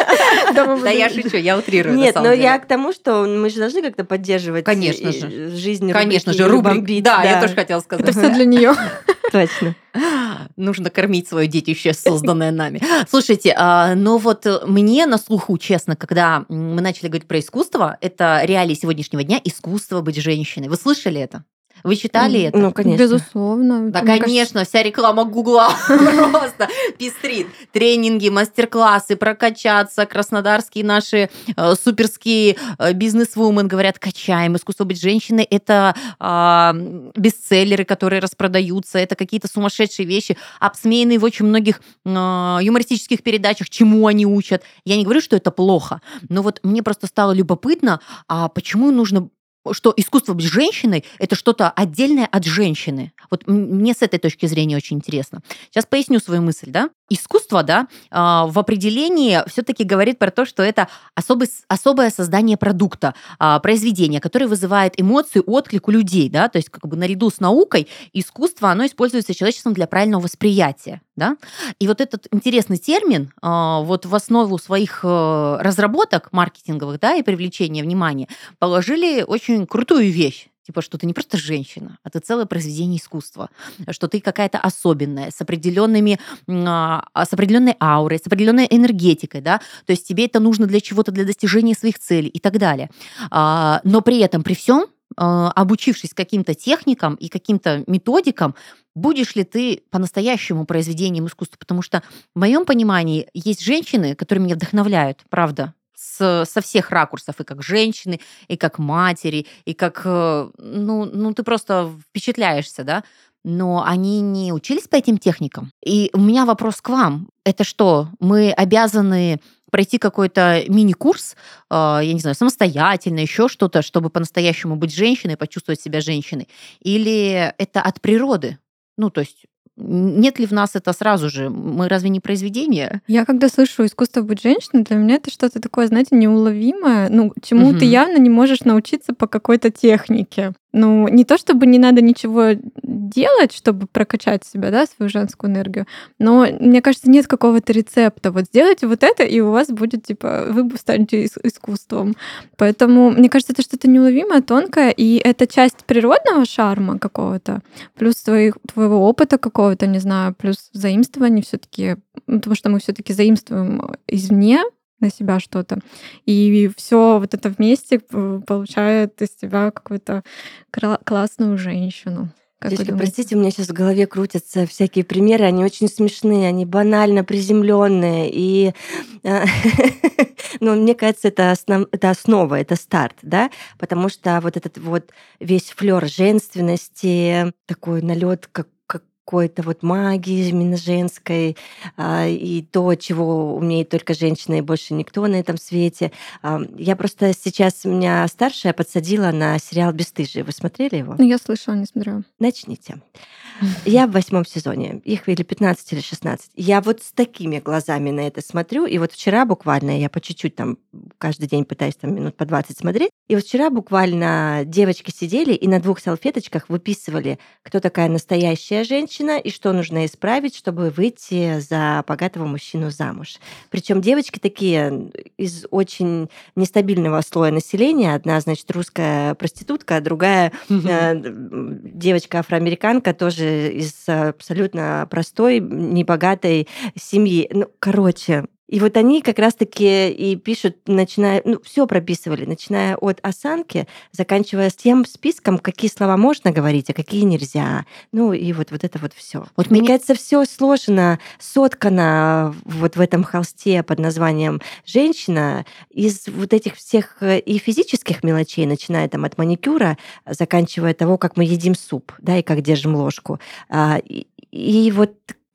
Да я шучу, я утрирую. Нет, но я к тому, что мы же должны как-то поддерживать Конечно э, же. жизнь Конечно рубрики же, «Юра рубрик. бомбит», Да, я тоже хотела сказать. Это все для нее. Точно. Нужно кормить свое детище, созданное нами. Слушайте, а, но вот мне на слуху, честно, когда мы начали говорить про искусство, это реалии сегодняшнего дня, искусство быть женщиной. Вы слышали это? Вы читали это? Ну, конечно. Безусловно. Да, Мне кажется, конечно, вся реклама Гугла просто пестрит. Тренинги, мастер-классы, прокачаться, краснодарские наши э, суперские э, бизнес-вумен говорят, качаем. Искусство быть женщиной – это а, бестселлеры, которые распродаются, это какие-то сумасшедшие вещи, обсмеянные в очень многих а, юмористических передачах, чему они учат. Я не говорю, что это плохо, но вот мне просто стало любопытно, а почему нужно что искусство быть женщиной – это что-то отдельное от женщины. Вот мне с этой точки зрения очень интересно. Сейчас поясню свою мысль. Да? Искусство да, а, в определении все-таки говорит про то, что это особый, особое создание продукта, а, произведения, которое вызывает эмоции, отклик у людей. Да? То есть как бы наряду с наукой искусство, оно используется человечеством для правильного восприятия. Да? И вот этот интересный термин а, вот в основу своих э, разработок маркетинговых да, и привлечения внимания положили очень крутую вещь. Типа, что ты не просто женщина, а ты целое произведение искусства, что ты какая-то особенная, с определенными, а, с определенной аурой, с определенной энергетикой, да, то есть тебе это нужно для чего-то, для достижения своих целей и так далее. А, Но при этом, при всем, а, обучившись каким-то техникам и каким-то методикам, будешь ли ты по-настоящему произведением искусства? Потому что в моем понимании есть женщины, которые меня вдохновляют, правда, с- со всех ракурсов, и как женщины, и как матери, и как, э, ну, ну ты просто впечатляешься, да, но они не учились по этим техникам. И у меня вопрос к вам. Это что, мы обязаны пройти какой-то мини-курс, э, я не знаю, самостоятельно, еще что-то, чтобы по-настоящему быть женщиной, почувствовать себя женщиной? Или это от природы? Ну, то есть нет ли в нас это сразу же? Мы разве не произведение? Я когда слышу искусство быть женщиной, для меня это что-то такое, знаете, неуловимое, ну, чему ты Мгм. явно не можешь научиться по какой-то технике. Ну, не то чтобы не надо ничего делать, чтобы прокачать себя, да, свою женскую энергию, но мне кажется, нет какого-то рецепта. Вот сделайте вот это, и у вас будет, типа, вы станете ис- искусством. Поэтому, мне кажется, это что-то неуловимое, тонкое, и это часть природного шарма какого-то, плюс твоих, твоего опыта какого-то, не знаю, плюс заимствование все таки потому что мы все таки заимствуем извне на себя что-то. И все вот это вместе п- получает из тебя какую-то классную женщину. Как Девочки, простите, у меня сейчас в голове крутятся всякие примеры, они очень смешные, они банально приземленные. И, э, ну, мне кажется, это, основ- это основа, это старт, да, потому что вот этот вот весь флер женственности, такой налет как какой-то вот магии именно женской, а, и то, чего умеет только женщина, и больше никто на этом свете. Я просто сейчас, меня старшая подсадила на сериал «Бестыжие». Вы смотрели его? Ну, я слышала, не смотрю. Начните. Я в восьмом сезоне, их или 15, или 16. Я вот с такими глазами на это смотрю. И вот вчера буквально, я по чуть-чуть там каждый день пытаюсь там минут по 20 смотреть. И вот вчера буквально девочки сидели и на двух салфеточках выписывали, кто такая настоящая женщина и что нужно исправить, чтобы выйти за богатого мужчину замуж. Причем девочки такие из очень нестабильного слоя населения. Одна, значит, русская проститутка, а другая Э, девочка афроамериканка тоже из абсолютно простой, небогатой семьи. Ну, короче, и вот они как раз-таки и пишут, начиная, ну, все прописывали, начиная от осанки, заканчивая с тем списком, какие слова можно говорить, а какие нельзя. Ну, и вот, вот это вот все. Вот Мне мне- кажется, все сложено, соткано вот в этом холсте под названием «Женщина» из вот этих всех э, и физических мелочей, начиная там от маникюра, заканчивая того, как мы едим суп, да, и как держим ложку. А, и вот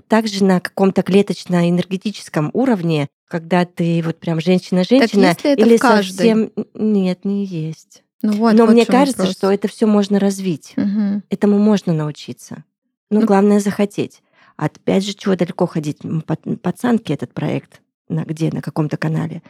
также на каком-то клеточно-энергетическом уровне, когда ты вот прям женщина-женщина, или совсем... Нет, не есть. Ну вот, Но вот мне кажется, вопрос. что это все можно развить. Мгм. Этому можно научиться. Но Ну- главное захотеть. Опять же, чего далеко ходить? Пацанки этот проект. На где? На каком-то канале.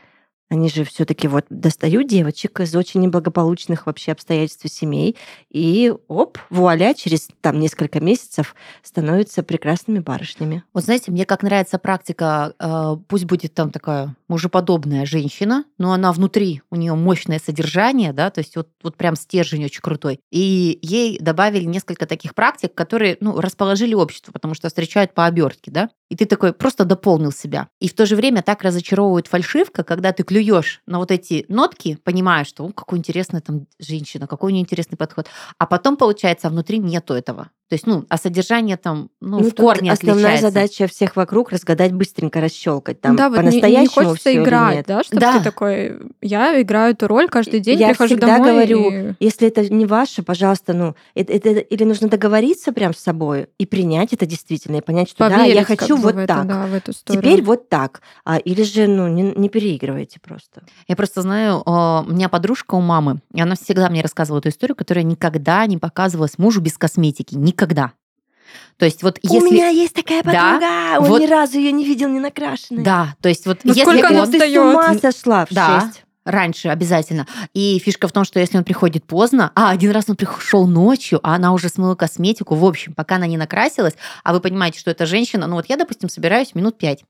Они же все-таки вот достают девочек из очень неблагополучных вообще обстоятельств семей, и оп, вуаля, через там несколько месяцев становятся прекрасными барышнями. Вот знаете, мне как нравится практика, э, пусть будет там такая мужеподобная женщина, но она внутри, у нее мощное содержание, да, то есть вот, вот прям стержень очень крутой. И ей добавили несколько таких практик, которые, ну, расположили общество, потому что встречают по обертке, да, и ты такой просто дополнил себя. И в то же время так разочаровывает фальшивка, когда ты клюешь на вот эти нотки, понимаешь, что какой интересная там женщина, какой у нее интересный подход. А потом, получается, внутри нету этого. То есть, ну, а содержание там, ну, ну в корне основная отличается. задача всех вокруг разгадать быстренько, расщелкать. Там да, вот по-настоящему не, не хочется или играть, нет. да, чтобы Да. ты такой, я играю эту роль каждый день, Я прихожу всегда домой говорю, и- Если это не ваше, пожалуйста, ну, это, это- или нужно договориться прям с собой и принять это действительно, и понять, что да, поверить я как хочу вот в это, так. да, в эту историю. Теперь вот так. А, или же, ну, не, не переигрывайте просто. Я просто знаю, а, у меня подружка у мамы, и она всегда мне рассказывала эту историю, которая никогда не показывалась мужу без косметики. Никогда. То есть вот если... У меня есть такая Да, подруга, он вот- ни разу ее не видел не накрашенной. Да, то есть вот Ну, если сколько она он... ты с ума сошла в Да. шесть. Раньше обязательно. И фишка в том, что если он приходит поздно, а один раз он пришел ночью, а она уже смыла косметику, в общем, пока она не накрасилась, а вы понимаете, что это женщина, ну вот я, допустим, собираюсь минут пять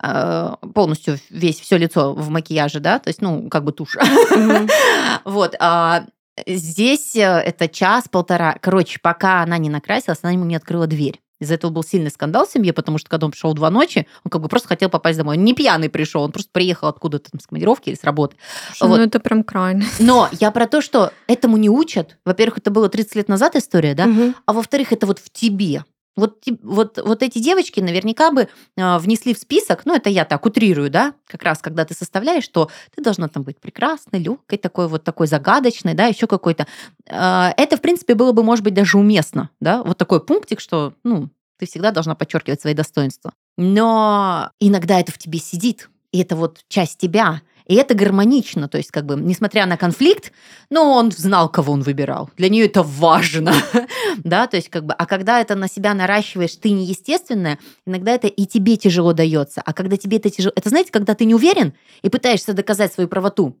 э, полностью весь все лицо в макияже, да, то есть, ну, как бы тушь. Вот. а Здесь э, это час-полтора. Короче, пока она не накрасилась, она ему не открыла дверь. Из-за этого был сильный скандал в семье, потому что когда он пришел в два ночи, он как бы просто хотел попасть домой. Он не пьяный пришел, он просто приехал откуда-то там с командировки или с работы. Слушай, вот. Ну, это прям крайне. Но я про то, что этому не учат. Во-первых, это было 30 лет назад история, да? Мгм. А во-вторых, это вот в тебе. Вот, вот, вот эти девочки наверняка бы э, внесли в список, ну, это я так утрирую, да, как раз когда ты составляешь, что ты должна там быть прекрасной, легкой, такой вот такой загадочной, да, еще какой-то. Э, это, в принципе, было бы, может быть, даже уместно, да, вот такой пунктик, что, ну, ты всегда должна подчеркивать свои достоинства. Но иногда это в тебе сидит, и это вот часть тебя, и это гармонично, то есть как бы, несмотря на конфликт, но он знал, кого он выбирал. Для нее это важно, да, то есть как бы, а когда это на себя наращиваешь, ты неестественная, иногда это и тебе тяжело дается, а когда тебе это тяжело, это знаете, когда ты не уверен и пытаешься доказать свою правоту,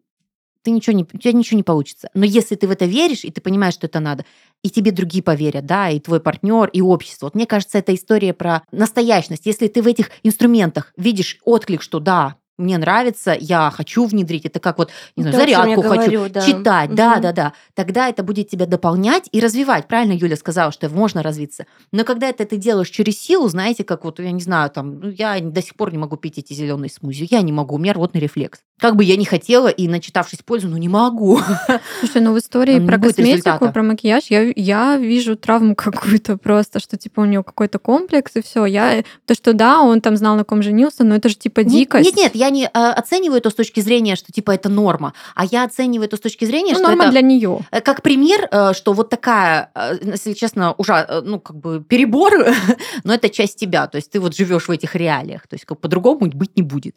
ты ничего не, у тебя ничего не получится. Но если ты в это веришь, и ты понимаешь, что это надо, и тебе другие поверят, да, и твой партнер, и общество. Вот мне кажется, это история про настоящность. Если ты в этих инструментах видишь отклик, что да, мне нравится, я хочу внедрить, это как вот, не знаю, я зарядку хочу, говорю, да. читать, да, Мгм. да, да. Тогда это будет тебя дополнять и развивать. Правильно Юля сказала, что можно развиться. Но когда это ты делаешь через силу, знаете, как вот, я не знаю, там, ну, я до сих пор не могу пить эти зеленые смузи. Я не могу, у меня рвотный рефлекс. Как бы я не хотела и начитавшись пользу, но не могу. Слушай, ну в истории Там не про косметику, результата. про макияж, я, я вижу травму какую-то просто, что типа у него какой-то комплекс и все. Я то, что да, он там знал, на ком женился, но это же типа дикость. Нет, нет, я не э, оцениваю это с точки зрения, что типа это норма, а я оцениваю это с точки зрения, Ну, что норма это для нее. Э, Как пример, э, что вот такая, э, если честно, ужа, ну, как бы перебор, но это часть тебя. То есть ты вот живешь в этих реалиях. То есть как по-другому быть не будет.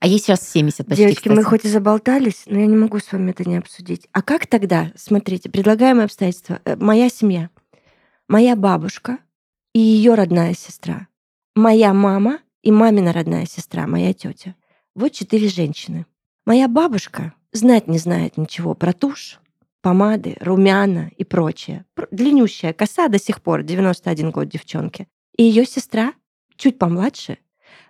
А ей сейчас 70 почти, Девочки, мы кстати. хоть и заболтались, но я не могу с вами это не обсудить. А как тогда, смотрите, предлагаемые обстоятельства. Э, Моя семья, моя бабушка и ее родная сестра, моя мама и мамина родная сестра, моя тетя. Вот четыре женщины. Моя бабушка знать не знает ничего про тушь, помады, румяна и прочее. Пр- Длиннющая коса до сих пор, 91 год девчонки. И ее сестра, чуть помладше,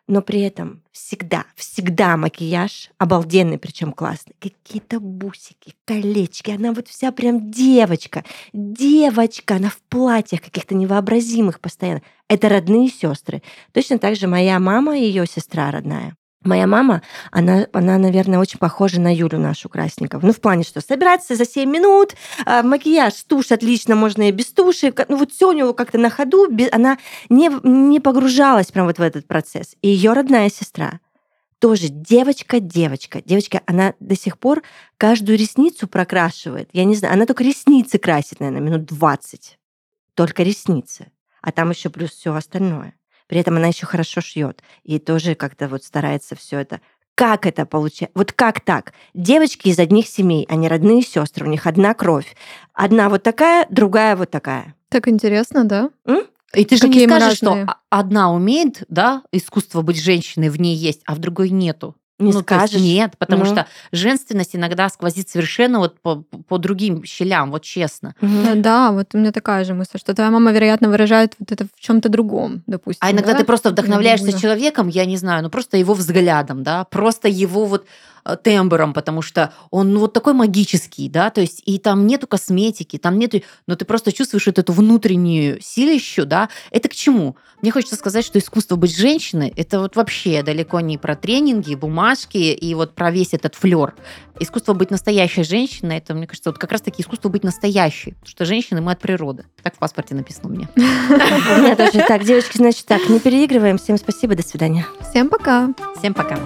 но при этом всегда, всегда макияж обалденный, причем классный. Какие-то бусики, колечки. Она вот вся прям девочка. Девочка, она в платьях каких-то невообразимых постоянно. Это родные сестры. Точно так же моя мама и ее сестра родная. Моя мама, она, она, наверное, очень похожа на Юлю нашу Красникову. Ну, в плане, что собираться за 7 минут, а, макияж, тушь отлично, можно и без туши. Ну, вот все у него как-то на ходу. бе- Она не, не погружалась прям вот в этот процесс. И ее родная сестра тоже девочка-девочка. Девочка, она до сих пор каждую ресницу прокрашивает. Я не знаю, она только ресницы красит, наверное, минут 20. Только ресницы. А там еще плюс все остальное. При этом она еще хорошо шьет. И тоже как-то вот старается все это. Как это получается? Вот как так? Девочки из одних семей, они родные сестры, у них одна кровь. Одна вот такая, другая вот такая. Так интересно, да? И ты же Какие не скажешь, что разные. а- одна умеет, да, искусство быть женщиной в ней есть, а в другой нету. Не ну, то есть скажешь. нет, потому Ну. что женственность иногда сквозит совершенно вот по, по другим щелям, вот честно. Да, да, вот у меня такая же мысль, что твоя мама, вероятно, выражает вот это в чем-то другом, допустим. А иногда да? ты просто вдохновляешься мужа. человеком, я не знаю, ну просто его взглядом, да, просто его вот тембром, потому что он ну, вот такой магический, да, то есть и там нету косметики, там нету, но ты просто чувствуешь вот эту внутреннюю силищу, да, это к чему? Мне хочется сказать, что искусство быть женщиной, это вот вообще далеко не про тренинги, бумажки и вот про весь этот флер. Искусство быть настоящей женщиной, это, мне кажется, вот как раз-таки искусство быть настоящей, потому что женщины мы от природы. Так в паспорте написано. У меня тоже так. Девочки, значит так, не переигрываем. Всем спасибо, до свидания. Всем пока! Всем пока.